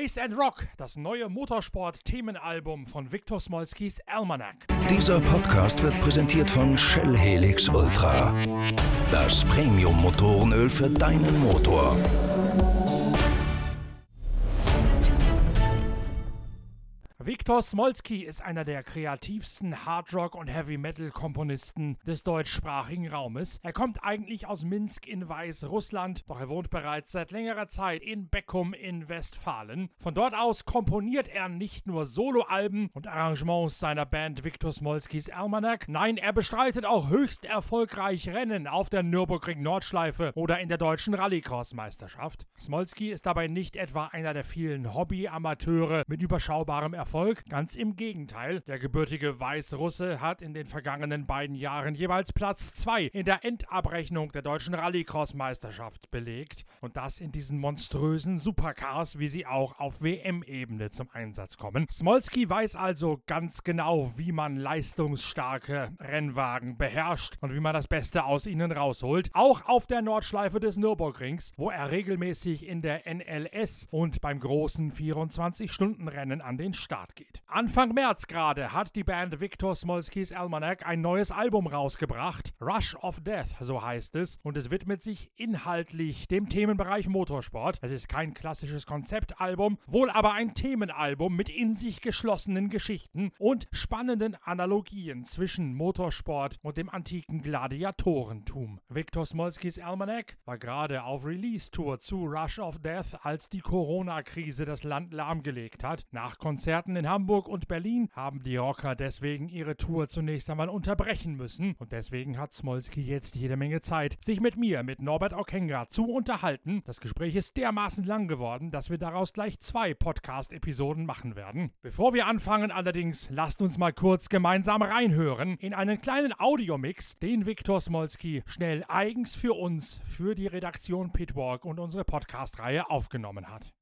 Race and Rock, das neue Motorsport-Themenalbum von Viktor Smolskis Almanac. Dieser Podcast wird präsentiert von Shell Helix Ultra. Das Premium-Motorenöl für deinen Motor. Viktor Smolski ist einer der kreativsten Hardrock- und Heavy-Metal-Komponisten des deutschsprachigen Raumes. Er kommt eigentlich aus Minsk in Weißrussland, doch er wohnt bereits seit längerer Zeit in Beckum in Westfalen. Von dort aus komponiert er nicht nur Soloalben und Arrangements seiner Band Viktor Smolskis Almanac, nein, er bestreitet auch höchst erfolgreich Rennen auf der Nürburgring-Nordschleife oder in der deutschen Rallycross-Meisterschaft. Smolski ist dabei nicht etwa einer der vielen Hobby-Amateure mit überschaubarem Erfolg, Erfolg. Ganz im Gegenteil. Der gebürtige Weißrusse hat in den vergangenen beiden Jahren jeweils Platz 2 in der Endabrechnung der deutschen Rallycross-Meisterschaft belegt. Und das in diesen monströsen Supercars, wie sie auch auf WM-Ebene zum Einsatz kommen. Smolski weiß also ganz genau, wie man leistungsstarke Rennwagen beherrscht und wie man das Beste aus ihnen rausholt. Auch auf der Nordschleife des Nürburgrings, wo er regelmäßig in der NLS und beim großen 24-Stunden-Rennen an den Start Start geht. Anfang März gerade hat die Band Viktor Smolskis Almanac ein neues Album rausgebracht. Rush of Death, so heißt es. Und es widmet sich inhaltlich dem Themenbereich Motorsport. Es ist kein klassisches Konzeptalbum, wohl aber ein Themenalbum mit in sich geschlossenen Geschichten und spannenden Analogien zwischen Motorsport und dem antiken Gladiatorentum. Viktor Smolskis Almanac war gerade auf Release-Tour zu Rush of Death, als die Corona-Krise das Land lahmgelegt hat. Nach Konzerten Konzerten in Hamburg und Berlin haben die Rocker deswegen ihre Tour zunächst einmal unterbrechen müssen und deswegen hat Smolski jetzt jede Menge Zeit, sich mit mir, mit Norbert Okenga, zu unterhalten. Das Gespräch ist dermaßen lang geworden, dass wir daraus gleich zwei Podcast-Episoden machen werden. Bevor wir anfangen allerdings, lasst uns mal kurz gemeinsam reinhören in einen kleinen Audiomix, den Viktor Smolski schnell eigens für uns, für die Redaktion Pitwalk und unsere Podcast-Reihe aufgenommen hat.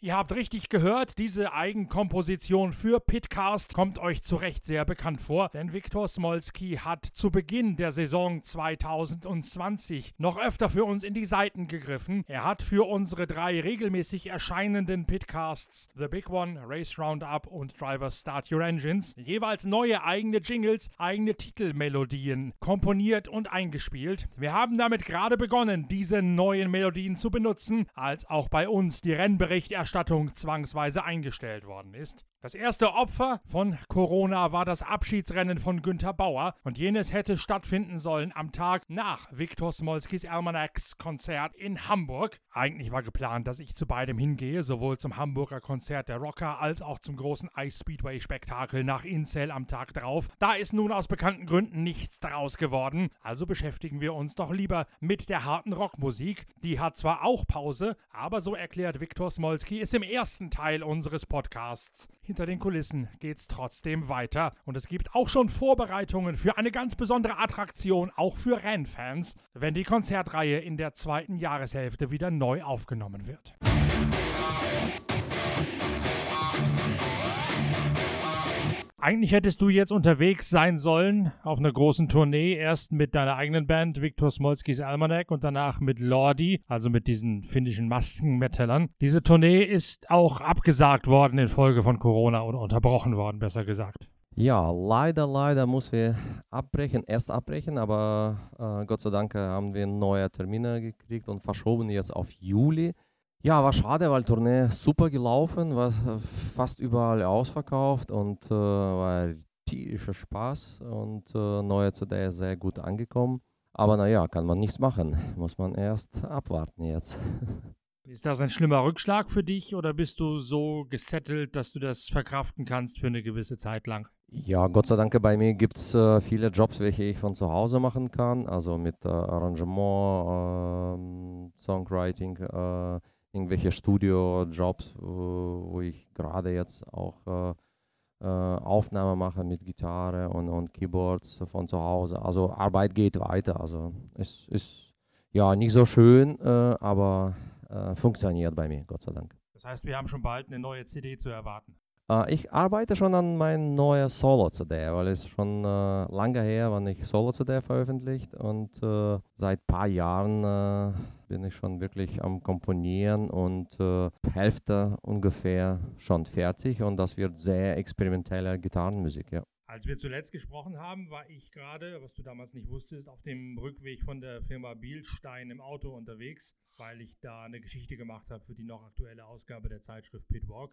Ihr habt richtig gehört, diese Eigenkomposition für Pitcast kommt euch zu Recht sehr bekannt vor, denn Viktor Smolski hat zu Beginn der Saison 2020 noch öfter für uns in die Seiten gegriffen. Er hat für unsere drei regelmäßig erscheinenden Pitcasts The Big One, Race Roundup und Drivers Start Your Engines jeweils neue eigene Jingles, eigene Titelmelodien komponiert und eingespielt. Wir haben damit gerade begonnen, diese neuen Melodien zu benutzen, als auch bei uns die Rennberichterstattung Berichterstattung zwangsweise eingestellt worden ist. Das erste Opfer von Corona war das Abschiedsrennen von Günther Bauer und jenes hätte stattfinden sollen am Tag nach Viktor Smolskis Almanacs Konzert in Hamburg. Eigentlich war geplant, dass ich zu beidem hingehe, sowohl zum Hamburger Konzert der Rocker als auch zum großen Ice Speedway Spektakel nach Incel am Tag drauf. Da ist nun aus bekannten Gründen nichts daraus geworden, also beschäftigen wir uns doch lieber mit der harten Rockmusik. Die hat zwar auch Pause, aber so erklärt Viktor Smolski es im ersten Teil unseres Podcasts hinter den Kulissen geht's trotzdem weiter und es gibt auch schon Vorbereitungen für eine ganz besondere Attraktion, auch für Rennfans, wenn die Konzertreihe in der zweiten Jahreshälfte wieder neu aufgenommen wird. Eigentlich hättest du jetzt unterwegs sein sollen auf einer großen Tournee, erst mit deiner eigenen Band Viktor Smolskis Almanac und danach mit Lordi, also mit diesen finnischen Maskenmetallern. Diese Tournee ist auch abgesagt worden infolge von Corona oder unterbrochen worden, besser gesagt. Ja, leider, leider muss wir abbrechen, erst abbrechen, aber äh, Gott sei Dank haben wir neue Termine gekriegt und verschoben jetzt auf Juli. Ja, war schade, weil Tournee super gelaufen, war fast überall ausverkauft und äh, war tierischer Spaß und äh, neue CD sehr gut angekommen. Aber naja, kann man nichts machen. Muss man erst abwarten jetzt. Ist das ein schlimmer Rückschlag für dich oder bist du so gesettelt, dass du das verkraften kannst für eine gewisse Zeit lang? Ja, Gott sei Dank bei mir gibt es äh, viele Jobs, welche ich von zu Hause machen kann. Also mit äh, Arrangement, ähm, Songwriting, äh, irgendwelche Studio-Jobs, wo, wo ich gerade jetzt auch äh, äh, Aufnahmen mache mit Gitarre und, und Keyboards von zu Hause. Also Arbeit geht weiter. Also es ist ja nicht so schön, äh, aber funktioniert bei mir, Gott sei Dank. Das heißt, wir haben schon bald eine neue CD zu erwarten. Äh, ich arbeite schon an meinem neuen Solo-CD, weil es schon äh, lange her, wann ich Solo-CD veröffentlicht und äh, seit ein paar Jahren äh, bin ich schon wirklich am Komponieren und äh, Hälfte ungefähr schon fertig und das wird sehr experimentelle Gitarrenmusik, ja. Als wir zuletzt gesprochen haben, war ich gerade, was du damals nicht wusstest, auf dem Rückweg von der Firma Bielstein im Auto unterwegs, weil ich da eine Geschichte gemacht habe für die noch aktuelle Ausgabe der Zeitschrift Pitwalk.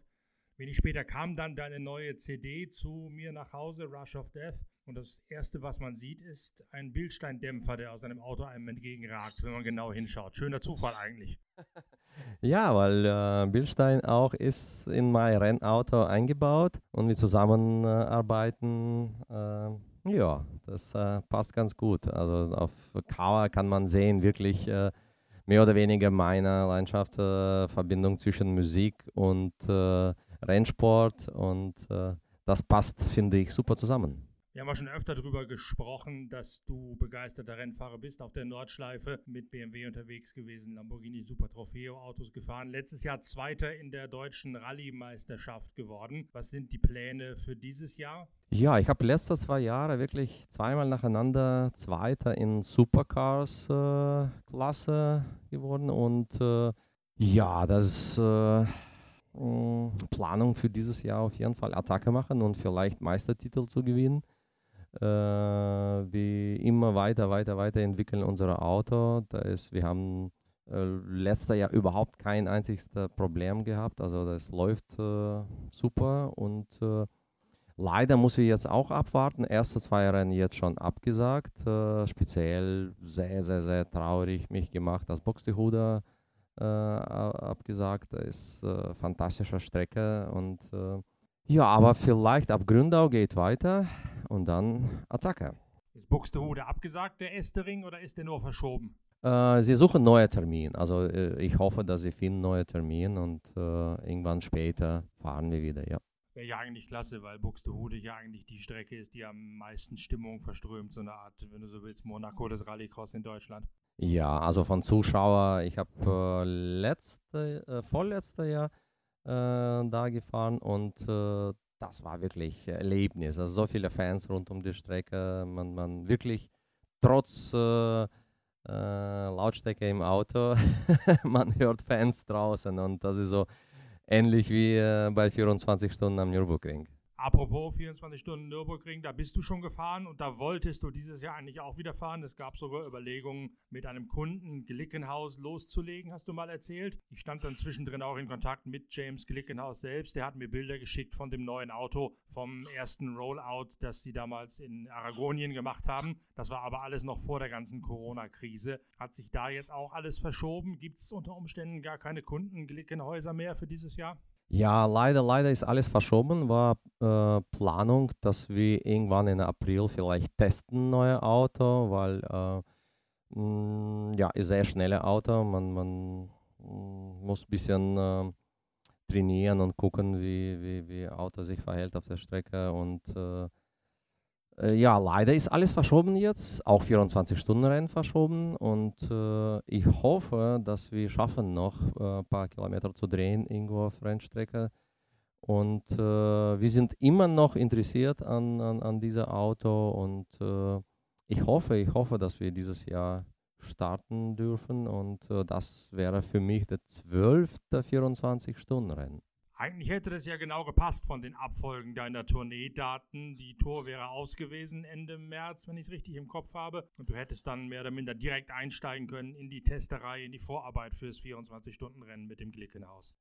Wenig später kam dann deine neue CD zu mir nach Hause, Rush of Death. Und das Erste, was man sieht, ist ein Bildsteindämpfer, der aus einem Auto einem entgegenragt, wenn man genau hinschaut. Schöner Zufall eigentlich. Ja, weil äh, Bildstein auch ist in mein Rennauto eingebaut und wir zusammenarbeiten. Äh, ja, das äh, passt ganz gut. Also auf Cover kann man sehen, wirklich äh, mehr oder weniger meine Leidenschaft, äh, Verbindung zwischen Musik und äh, Rennsport und äh, das passt, finde ich, super zusammen. Wir haben ja schon öfter darüber gesprochen, dass du begeisterter Rennfahrer bist, auf der Nordschleife mit BMW unterwegs gewesen, Lamborghini Super Trofeo Autos gefahren. Letztes Jahr Zweiter in der deutschen Rallye-Meisterschaft geworden. Was sind die Pläne für dieses Jahr? Ja, ich habe letzte zwei Jahre wirklich zweimal nacheinander Zweiter in Supercars-Klasse äh, geworden und äh, ja, das ist äh, Planung für dieses Jahr auf jeden Fall Attacke machen und vielleicht Meistertitel zu gewinnen. Äh, wir immer weiter, weiter, weiter entwickeln unser Auto. Da ist, wir haben äh, letztes Jahr überhaupt kein einziges Problem gehabt. Also das läuft äh, super und äh, leider muss wir jetzt auch abwarten. Erste zwei Rennen jetzt schon abgesagt. Äh, speziell sehr, sehr, sehr traurig mich gemacht, dass Buxtehude äh, abgesagt. Das ist äh, fantastische Strecke und äh, ja, aber vielleicht ab Gründau geht weiter und dann Attacke. Ist Buxtehude abgesagt, der erste Ring, oder ist der nur verschoben? Äh, sie suchen neue Termin. Also äh, ich hoffe, dass sie finden neue Termin und äh, irgendwann später fahren wir wieder, ja. Wäre ja eigentlich klasse, weil Buxtehude ja eigentlich die Strecke ist, die am meisten Stimmung verströmt. So eine Art, wenn du so willst, Monaco des Rallycross in Deutschland. Ja, also von Zuschauer, ich habe äh, letzte, äh, vorletzte Jahr äh, da gefahren und äh, das war wirklich Erlebnis. Also so viele Fans rund um die Strecke, man, man wirklich trotz äh, äh, Lautstärke im Auto, man hört Fans draußen und das ist so ähnlich wie bei 24 Stunden am Nürburgring. Apropos 24 Stunden Nürburgring, da bist du schon gefahren und da wolltest du dieses Jahr eigentlich auch wieder fahren. Es gab sogar Überlegungen, mit einem Kunden Glickenhaus loszulegen, hast du mal erzählt. Ich stand dann zwischendrin auch in Kontakt mit James Glickenhaus selbst. Der hat mir Bilder geschickt von dem neuen Auto, vom ersten Rollout, das sie damals in Aragonien gemacht haben. Das war aber alles noch vor der ganzen Corona-Krise. Hat sich da jetzt auch alles verschoben? Gibt es unter Umständen gar keine Kunden Glickenhäuser mehr für dieses Jahr? Ja, leider, leider ist alles verschoben. War äh, Planung, dass wir irgendwann in April vielleicht testen neue Auto, weil äh, mh, mm, ja, sehr schnelle Auto. Man, man mm, muss ein bisschen äh, trainieren und gucken, wie, wie, wie Auto sich verhält auf der Strecke und äh, ja, leider ist alles verschoben jetzt, auch 24-Stunden-Rennen verschoben. Und äh, ich hoffe, dass wir schaffen noch äh, ein paar Kilometer zu drehen irgendwo auf Rennstrecke. Und äh, wir sind immer noch interessiert an, an, an diesem Auto. Und äh, ich hoffe, ich hoffe, dass wir dieses Jahr starten dürfen. Und äh, das wäre für mich der zwölfte 24-Stunden-Rennen. Eigentlich hätte das ja genau gepasst von den Abfolgen deiner Tourneedaten. Die Tour wäre aus gewesen Ende März, wenn ich es richtig im Kopf habe. Und du hättest dann mehr oder minder direkt einsteigen können in die Testerei, in die Vorarbeit fürs 24-Stunden-Rennen mit dem Glickenhaus.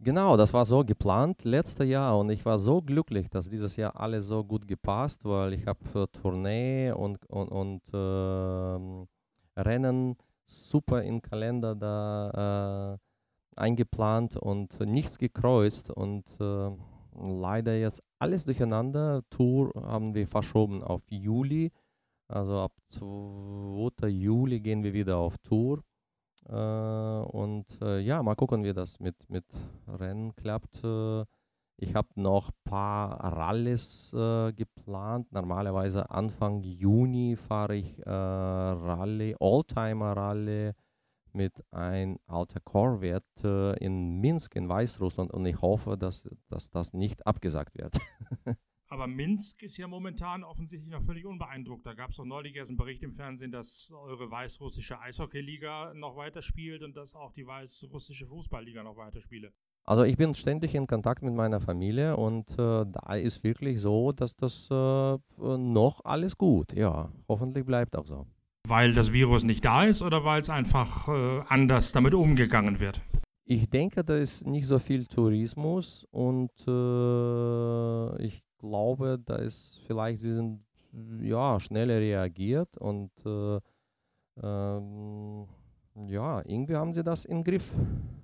Genau, das war so geplant letztes Jahr und ich war so glücklich, dass dieses Jahr alles so gut gepasst, weil ich habe Tournee und, und, und äh, Rennen super im Kalender da äh, eingeplant und nichts gekreuzt. Und äh, leider jetzt alles durcheinander. Tour haben wir verschoben auf Juli. Also ab 2. Juli gehen wir wieder auf Tour. Äh, und äh, ja, mal gucken, wie das mit, mit Rennen klappt. Äh, ich habe noch ein paar Rallyes äh, geplant. Normalerweise Anfang Juni fahre ich äh, Rallye, Oldtimer Rallye mit einem alter Corvette äh, in Minsk in Weißrussland und ich hoffe, dass, dass das nicht abgesagt wird. Aber Minsk ist ja momentan offensichtlich noch völlig unbeeindruckt. Da gab es doch neulich erst einen Bericht im Fernsehen, dass eure weißrussische Eishockeyliga noch weiterspielt und dass auch die weißrussische Fußballliga noch weiterspiele. Also ich bin ständig in Kontakt mit meiner Familie und äh, da ist wirklich so, dass das äh, noch alles gut. Ja, hoffentlich bleibt auch so. Weil das Virus nicht da ist oder weil es einfach äh, anders damit umgegangen wird? Ich denke, da ist nicht so viel Tourismus und äh, ich glaube, da ist vielleicht, sie sind ja schneller reagiert und äh, ähm, ja, irgendwie haben sie das im Griff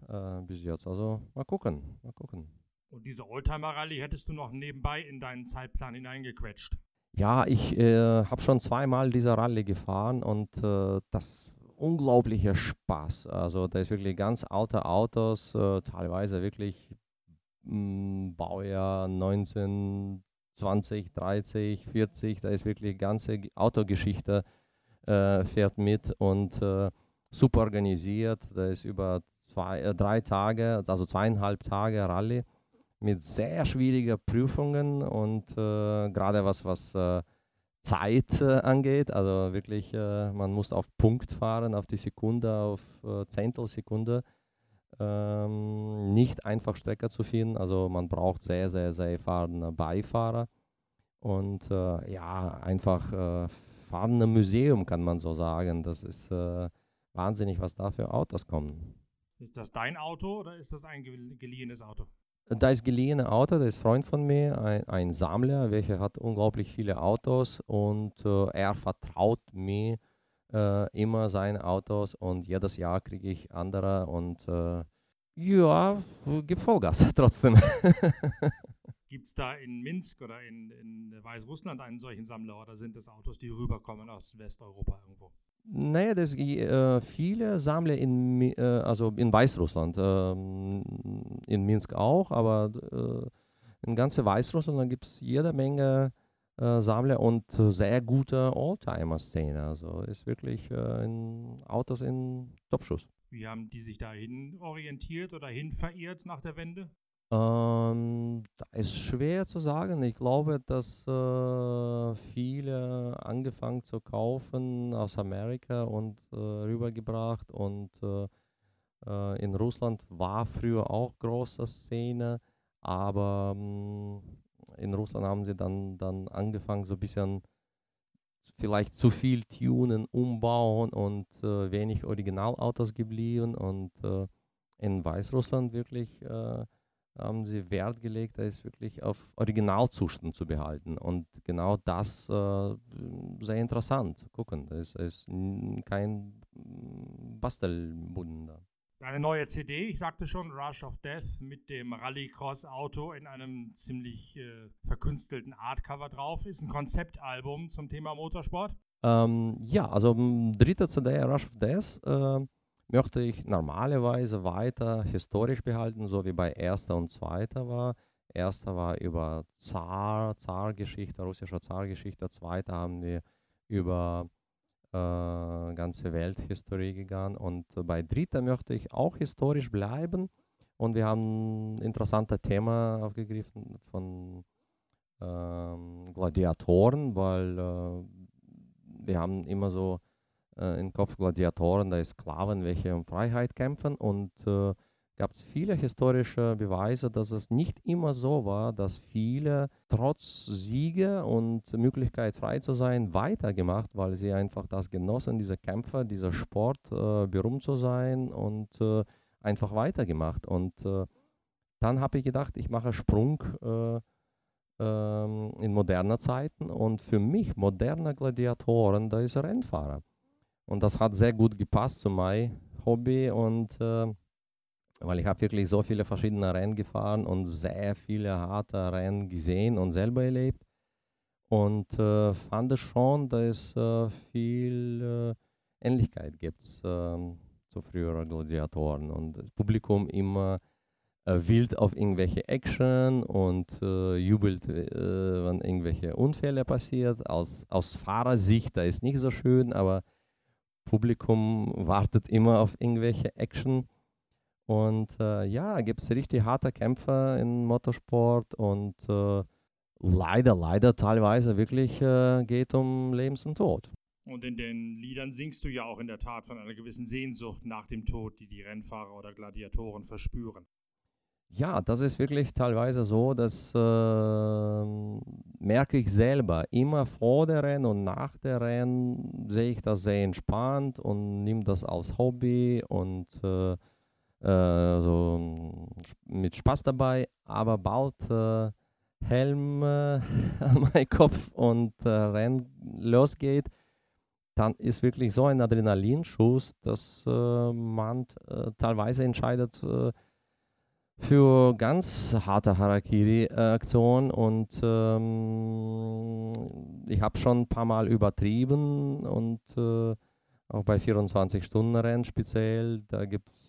äh, bis jetzt. Also mal gucken, mal gucken. Und diese Oldtimer-Rallye hättest du noch nebenbei in deinen Zeitplan hineingequetscht? Ja, ich äh, habe schon zweimal diese Rallye gefahren und äh, das unglaublicher Spaß. Also da ist wirklich ganz alte Autos, äh, teilweise wirklich mh, Baujahr 1920, 30, 40. Da ist wirklich ganze Autogeschichte äh, fährt mit und äh, super organisiert. Da ist über zwei, äh, drei Tage, also zweieinhalb Tage Rallye mit sehr schwierigen Prüfungen und äh, gerade was, was äh, Zeit äh, angeht, also wirklich, äh, man muss auf Punkt fahren, auf die Sekunde, auf äh, Zehntelsekunde. Ähm, nicht einfach Strecke zu finden, also man braucht sehr, sehr, sehr erfahrene Beifahrer und äh, ja, einfach äh, fahren im Museum, kann man so sagen. Das ist wahnsinnig, was da für Autos kommen. Ist das dein Auto oder ist das ein geliehenes Auto? Da ist geliehene Auto, der ist Freund von mir, ein, ein Sammler, welcher hat unglaublich viele Autos und äh, er vertraut mir äh, immer seine Autos und jedes Jahr kriege ich andere und äh, ja, gibt Vollgas trotzdem. Gibt es da in Minsk oder in, in Weißrussland einen solchen Sammler oder sind das Autos, die rüberkommen aus Westeuropa irgendwo? Naja, das, äh, viele Sammler in, äh, also in Weißrussland, äh, in Minsk auch, aber äh, in ganz Weißrussland gibt es jede Menge äh, Sammler und sehr gute Oldtimer-Szene. Also ist wirklich äh, in Autos in Topschuss. Wie haben die sich dahin orientiert oder hin verirrt nach der Wende? Ähm, da ist schwer zu sagen. Ich glaube, dass äh, viele angefangen zu kaufen aus Amerika und äh, rübergebracht und äh, äh in Russland war früher auch große Szene, aber ähm, in Russland haben sie dann, dann angefangen so ein bisschen vielleicht zu viel tunen, umbauen und äh, wenig Originalautos geblieben und äh, in Weißrussland wirklich haben sie Wert gelegt, da ist wirklich auf Originalzustand zu behalten. Und genau das äh, sehr interessant. Gucken, da ist, ist kein Bastelbunden da. Eine neue CD, ich sagte schon, Rush of Death mit dem Rallycross-Auto in einem ziemlich äh, verkünstelten Artcover drauf, ist ein Konzeptalbum zum Thema Motorsport. Ähm, ja, also dritte CD, Rush of Death. Äh, möchte ich normalerweise weiter historisch behalten, so wie bei erster und zweiter war. Erster war über Zar, Zargeschichte, russische Zargeschichte. Zweiter haben wir über äh, ganze Welthistorie gegangen. Und bei dritter möchte ich auch historisch bleiben. Und wir haben ein interessantes Thema aufgegriffen von ähm, Gladiatoren, weil äh, wir haben immer so äh, im Kopf Gladiatoren, da Sklaven, welche um Freiheit kämpfen und äh, gab es viele historische Beweise, dass es nicht immer so war, dass viele trotz Siege und Möglichkeit frei zu sein weitergemacht, weil sie einfach das genossen, diese Kämpfer, dieser Sport, äh, berühmt zu sein und äh, einfach weitergemacht. Und äh, dann habe ich gedacht, ich mache Sprung äh, ähm, in moderner Zeiten und für mich moderne Gladiatoren, da ist Rennfahrer. Und das hat sehr gut gepasst zu meinem Hobby und äh, weil ich habe wirklich so viele verschiedene Rennen gefahren und sehr viele harte Rennen gesehen und selber erlebt und äh, fand es schon, dass es äh, viel äh, Ähnlichkeit gibt ähm, zu früheren Gladiatoren und das Publikum immer äh, wild auf irgendwelche Action und äh, jubelt, äh, wenn irgendwelche Unfälle passiert. Aus, aus Fahrersicht, da ist nicht so schön, aber Publikum wartet immer auf irgendwelche Action. Und äh, ja, gibt es richtig harte Kämpfer im Motorsport und äh, leider, leider teilweise wirklich äh, geht um Lebens und Tod. Und in den Liedern singst du ja auch in der Tat von einer gewissen Sehnsucht nach dem Tod, die die Rennfahrer oder Gladiatoren verspüren. Ja, das ist wirklich teilweise so, dass äh, merke ich selber. Immer vor der Rennen und nach der Rennen sehe ich das sehr entspannt und nehme das als Hobby und äh, äh, so mit Spaß dabei. Aber bald äh, Helm äh, an meinem Kopf und äh, Rennen losgeht, dann ist wirklich so ein Adrenalinschuss, dass man teilweise entscheidet, für ganz harte Harakiri-Aktionen und ähm, ich habe schon ein paar Mal übertrieben und äh, auch bei 24-Stunden-Rennen speziell, da,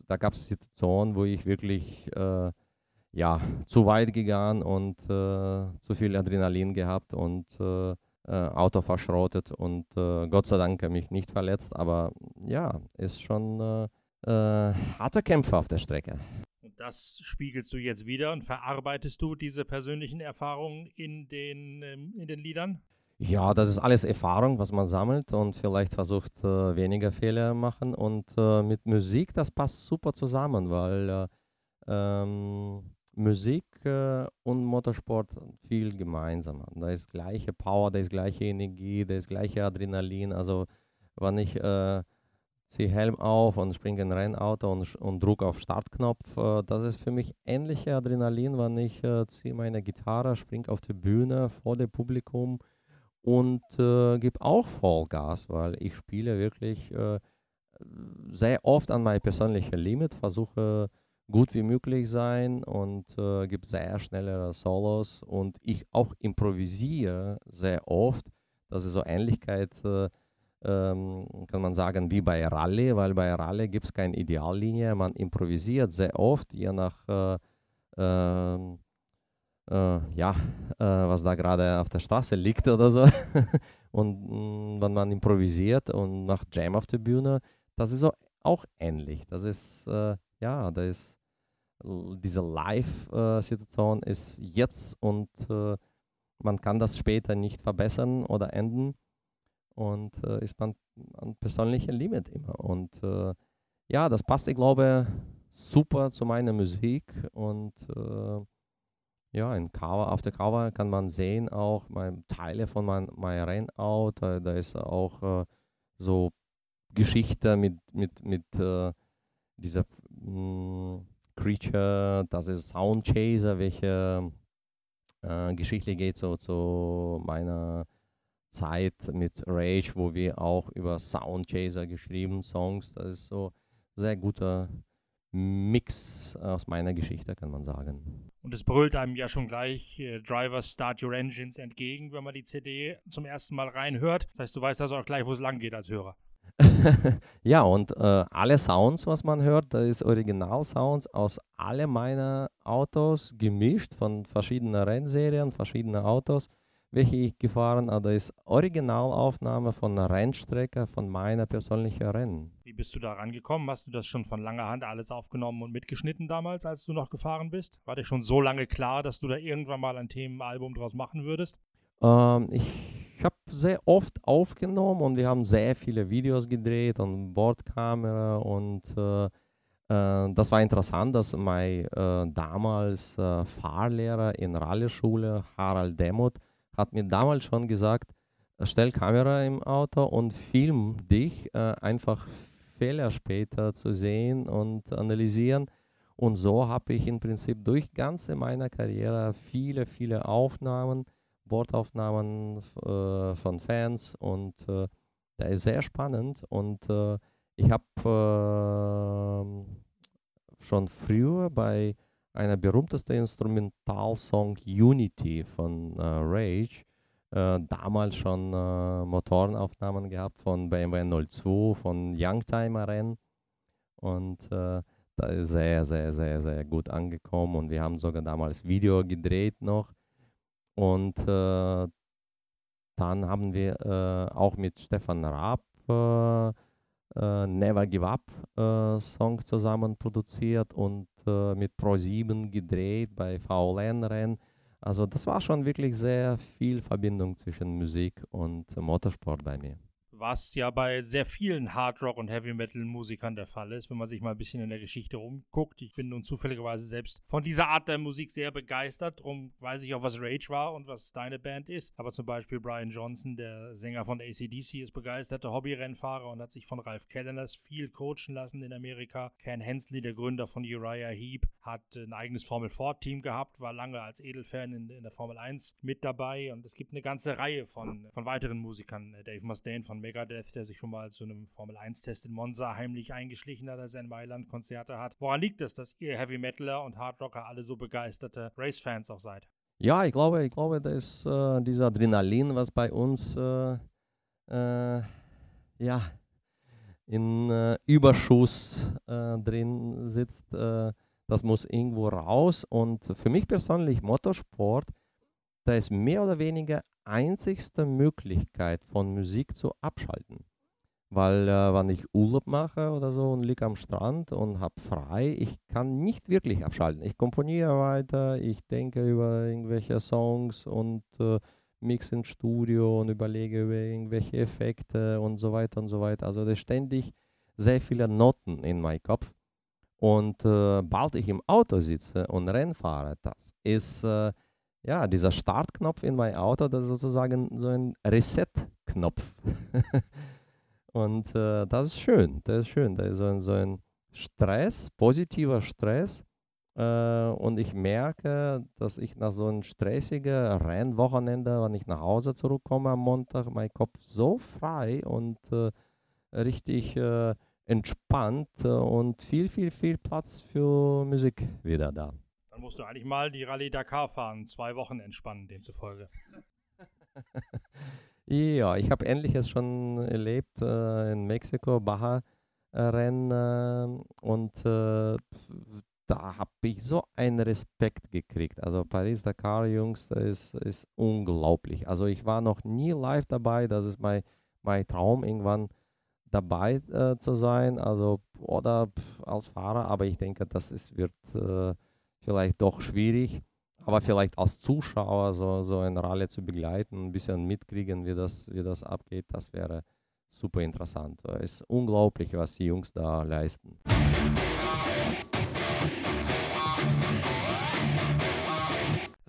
da gab es Situationen, wo ich wirklich äh, ja, zu weit gegangen und äh, zu viel Adrenalin gehabt und äh, äh, Auto verschrottet und äh, Gott sei Dank mich nicht verletzt, aber ja, ist schon harter Kämpfer auf der Strecke das spiegelst du jetzt wieder und verarbeitest du diese persönlichen Erfahrungen in den, ähm, in den Liedern? Ja, das ist alles Erfahrung, was man sammelt und vielleicht versucht äh, weniger Fehler machen. Und äh, mit Musik, das passt super zusammen, weil äh, ähm, Musik äh, und Motorsport viel gemeinsam haben. Da ist gleiche Power, da ist gleiche Energie, da ist gleiche Adrenalin. Also wenn ich äh, ziehe Helm auf und springe in Rennauto und, und drücke auf Startknopf. Äh, das ist für mich ähnliche Adrenalin, wenn ich äh, ziehe meine Gitarre, springe auf die Bühne vor dem Publikum und äh, gebe auch Vollgas, weil ich spiele wirklich äh, sehr oft an mein persönliches Limit, versuche gut wie möglich sein und äh, gebe sehr schnelle Solos und ich auch improvisiere sehr oft. Das ist so Ähnlichkeit äh, ähm, kann man sagen, wie bei Rallye, weil bei Rallye gibt es keine Ideallinie. Man improvisiert sehr oft, je nach, äh, ähm, äh, ja, äh, was da gerade auf der Straße liegt oder so. und mh, mm, wenn man improvisiert und macht Jam auf der Bühne, das ist so auch ähnlich. Das ist, äh, ja, das ist, diese Live-Situation ist jetzt und äh, man kann das später nicht verbessern oder enden und äh, ist man ein persönlicher Limit immer. Und äh, ja, das passt, ich glaube, super zu meiner Musik und äh, ja, in Cover, auf der Cover kann man sehen auch mein, Teile von meinem mein Rennauto, da ist auch äh, so Geschichte mit, mit, mit äh, dieser mh, mm, Creature, das ist Sound Chaser, welche äh, Geschichte geht so zu meiner Zeit mit Rage, wo wir auch über Soundchaser geschrieben, Songs. Das ist so ein sehr guter Mix aus meiner Geschichte, kann man sagen. Und es brüllt einem ja schon gleich äh, Driver Start Your Engines entgegen, wenn man die CD zum ersten Mal reinhört. Das heißt, du weißt also auch gleich, wo es lang geht als Hörer. ja, und äh, alle Sounds, was man hört, das ist Original-Sounds aus alle meiner Autos gemischt von verschiedenen Rennserien, verschiedenen Autos welche ich gefahren habe, ist Originalaufnahme von einer Rennstrecke von meiner persönlichen Rennen. Wie bist du da rangekommen? Hast du das schon von langer Hand alles aufgenommen und mitgeschnitten damals, als du noch gefahren bist? War dir schon so lange klar, dass du da irgendwann mal ein Themenalbum draus machen würdest? Ähm, ich habe sehr oft aufgenommen und wir haben sehr viele Videos gedreht und Bordkamera und äh, äh, das war interessant, dass mein äh, damals äh, Fahrlehrer in Rallye-Schule, Harald Demuth, hat mir damals schon gesagt, stell Kamera im Auto und film dich, äh, einfach Fehler später zu sehen und analysieren. Und so habe ich im Prinzip durch ganze meiner Karriere viele, viele Aufnahmen, Bordaufnahmen äh, von Fans und äh, das ist sehr spannend und äh, ich habe ähm, schon früher bei einer berühmtesten Instrumentalsong Unity von äh, Rage äh, damals schon äh, Motorenaufnahmen gehabt von BMW 02, von Youngtimer Rennen und äh, da ist sehr, sehr, sehr, sehr gut angekommen. Und wir haben sogar damals Video gedreht noch. Und äh, dann haben wir äh, auch mit Stefan Raab Never Give Up Song zusammen produziert. Und äh, mit Pro7 gedreht bei VLN-Rennen. Also das war schon wirklich sehr viel Verbindung zwischen Musik und Motorsport bei mir was ja bei sehr vielen Hard Rock und Heavy Metal Musikern der Fall ist, wenn man sich mal ein bisschen in der Geschichte rumguckt. Ich bin nun zufälligerweise selbst von dieser Art der Musik sehr begeistert. Darum weiß ich auch, was Rage war und was deine Band ist. Aber zum Beispiel Brian Johnson, der Sänger von ACDC, ist begeisterter Hobbyrennfahrer und hat sich von Ralph Kellerners viel coachen lassen in Amerika. Ken Hensley, der Gründer von Uriah Heep, hat ein eigenes Formel 4 Team gehabt, war lange als Edelfan in, in der Formel 1 mit dabei und es gibt eine ganze Reihe von, von weiteren Musikern. Dave Mustaine von Megadeth, der sich schon mal zu einem Formel-1-Test in Monza heimlich eingeschlichen hat, als er in Mailand Konzerte hat. Woran liegt es, dass ihr Heavy Metaler und Hard Rocker alle so begeisterte Race-Fans auch seid? Ja, ich glaube, ich glaube, das ist äh, dieser Adrenalin, was bei uns äh, äh, ja, in äh, Überschuss äh, drin sitzt. Äh, das muss irgendwo raus. Und für mich persönlich Motorsport, da ist mehr oder weniger einzigste Möglichkeit von Musik zu abschalten. Weil äh, wenn ich Urlaub mache oder so und liege am Strand und habe frei, ich kann nicht wirklich abschalten. Ich komponiere weiter, ich denke über irgendwelche Songs und äh, mix ins Studio und überlege über irgendwelche Effekte und so weiter und so weiter. Also da ständig sehr viele Noten in meinem Kopf. Und äh, bald ich im Auto sitze und Rennen fahre, das ist äh, ja, dieser Startknopf in mein Auto, das ist sozusagen so ein Reset-Knopf. und äh, das ist schön, das ist schön. Das ist so ein, so ein Stress, positiver Stress. Äh, und ich merke, dass ich nach so einem stressigen Rennwochenende, wenn ich nach Hause zurückkomme am Montag, mein Kopf so frei und äh, richtig äh, entspannt äh, und viel, viel, viel Platz für Musik wieder da. Musst du eigentlich mal die Rallye Dakar fahren, zwei Wochen entspannen, demzufolge. ja, ich habe Ähnliches schon erlebt äh, in Mexiko, Baja-Rennen äh, und äh, da habe ich so einen Respekt gekriegt. Also Paris-Dakar, Jungs, das ist, ist unglaublich. Also ich war noch nie live dabei, das ist mein, mein Traum, irgendwann dabei äh, zu sein, also oder pf, als Fahrer, aber ich denke, das ist, wird äh, vielleicht doch schwierig. Aber vielleicht als Zuschauer so, so eine Rallye zu begleiten, ein bisschen mitkriegen, wie das, wie das abgeht, das wäre super interessant. Es ist unglaublich, was die Jungs da leisten.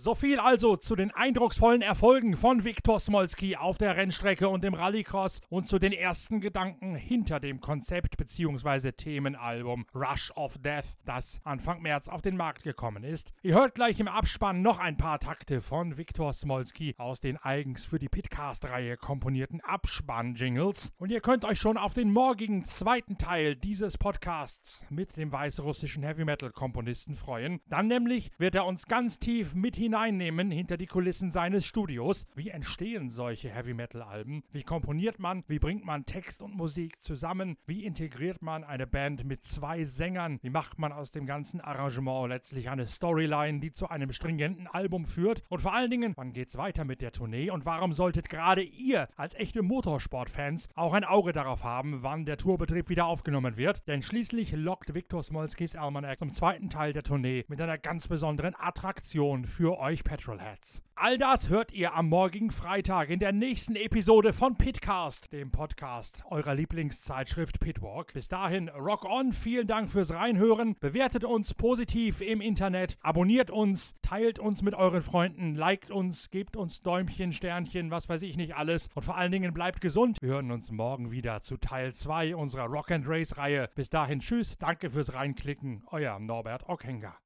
So viel also zu den eindrucksvollen Erfolgen von Viktor Smolski auf der Rennstrecke und im Rallycross und zu den ersten Gedanken hinter dem Konzept bzw. Themenalbum Rush of Death, das Anfang März auf den Markt gekommen ist. Ihr hört gleich im Abspann noch ein paar Takte von Viktor Smolski aus den eigens für die Pitcast-Reihe komponierten Abspann-Jingles und ihr könnt euch schon auf den morgigen zweiten Teil dieses Podcasts mit dem weißrussischen Heavy-Metal-Komponisten freuen. Dann nämlich wird er uns ganz tief mit hinein hineinnehmen hinter die Kulissen seines Studios. Wie entstehen solche Heavy Metal Alben? Wie komponiert man? Wie bringt man Text und Musik zusammen? Wie integriert man eine Band mit zwei Sängern? Wie macht man aus dem ganzen Arrangement letztlich eine Storyline, die zu einem stringenten Album führt? Und vor allen Dingen, wann geht's weiter mit der Tournee? Und warum solltet gerade ihr als echte Motorsportfans auch ein Auge darauf haben, wann der Tourbetrieb wieder aufgenommen wird? Denn schließlich lockt Viktor Smolskis Almanac zum zweiten Teil der Tournee mit einer ganz besonderen Attraktion für euch Petrolheads. All das hört ihr am morgigen Freitag in der nächsten Episode von Pitcast, dem Podcast eurer Lieblingszeitschrift Pitwalk. Bis dahin, rock on, vielen Dank fürs Reinhören, bewertet uns positiv im Internet, abonniert uns, teilt uns mit euren Freunden, liked uns, gebt uns Däumchen, Sternchen, was weiß ich nicht alles und vor allen Dingen bleibt gesund. Wir hören uns morgen wieder zu Teil 2 unserer Rock and Race Reihe. Bis dahin, tschüss, danke fürs Reinklicken, euer Norbert Ockenger.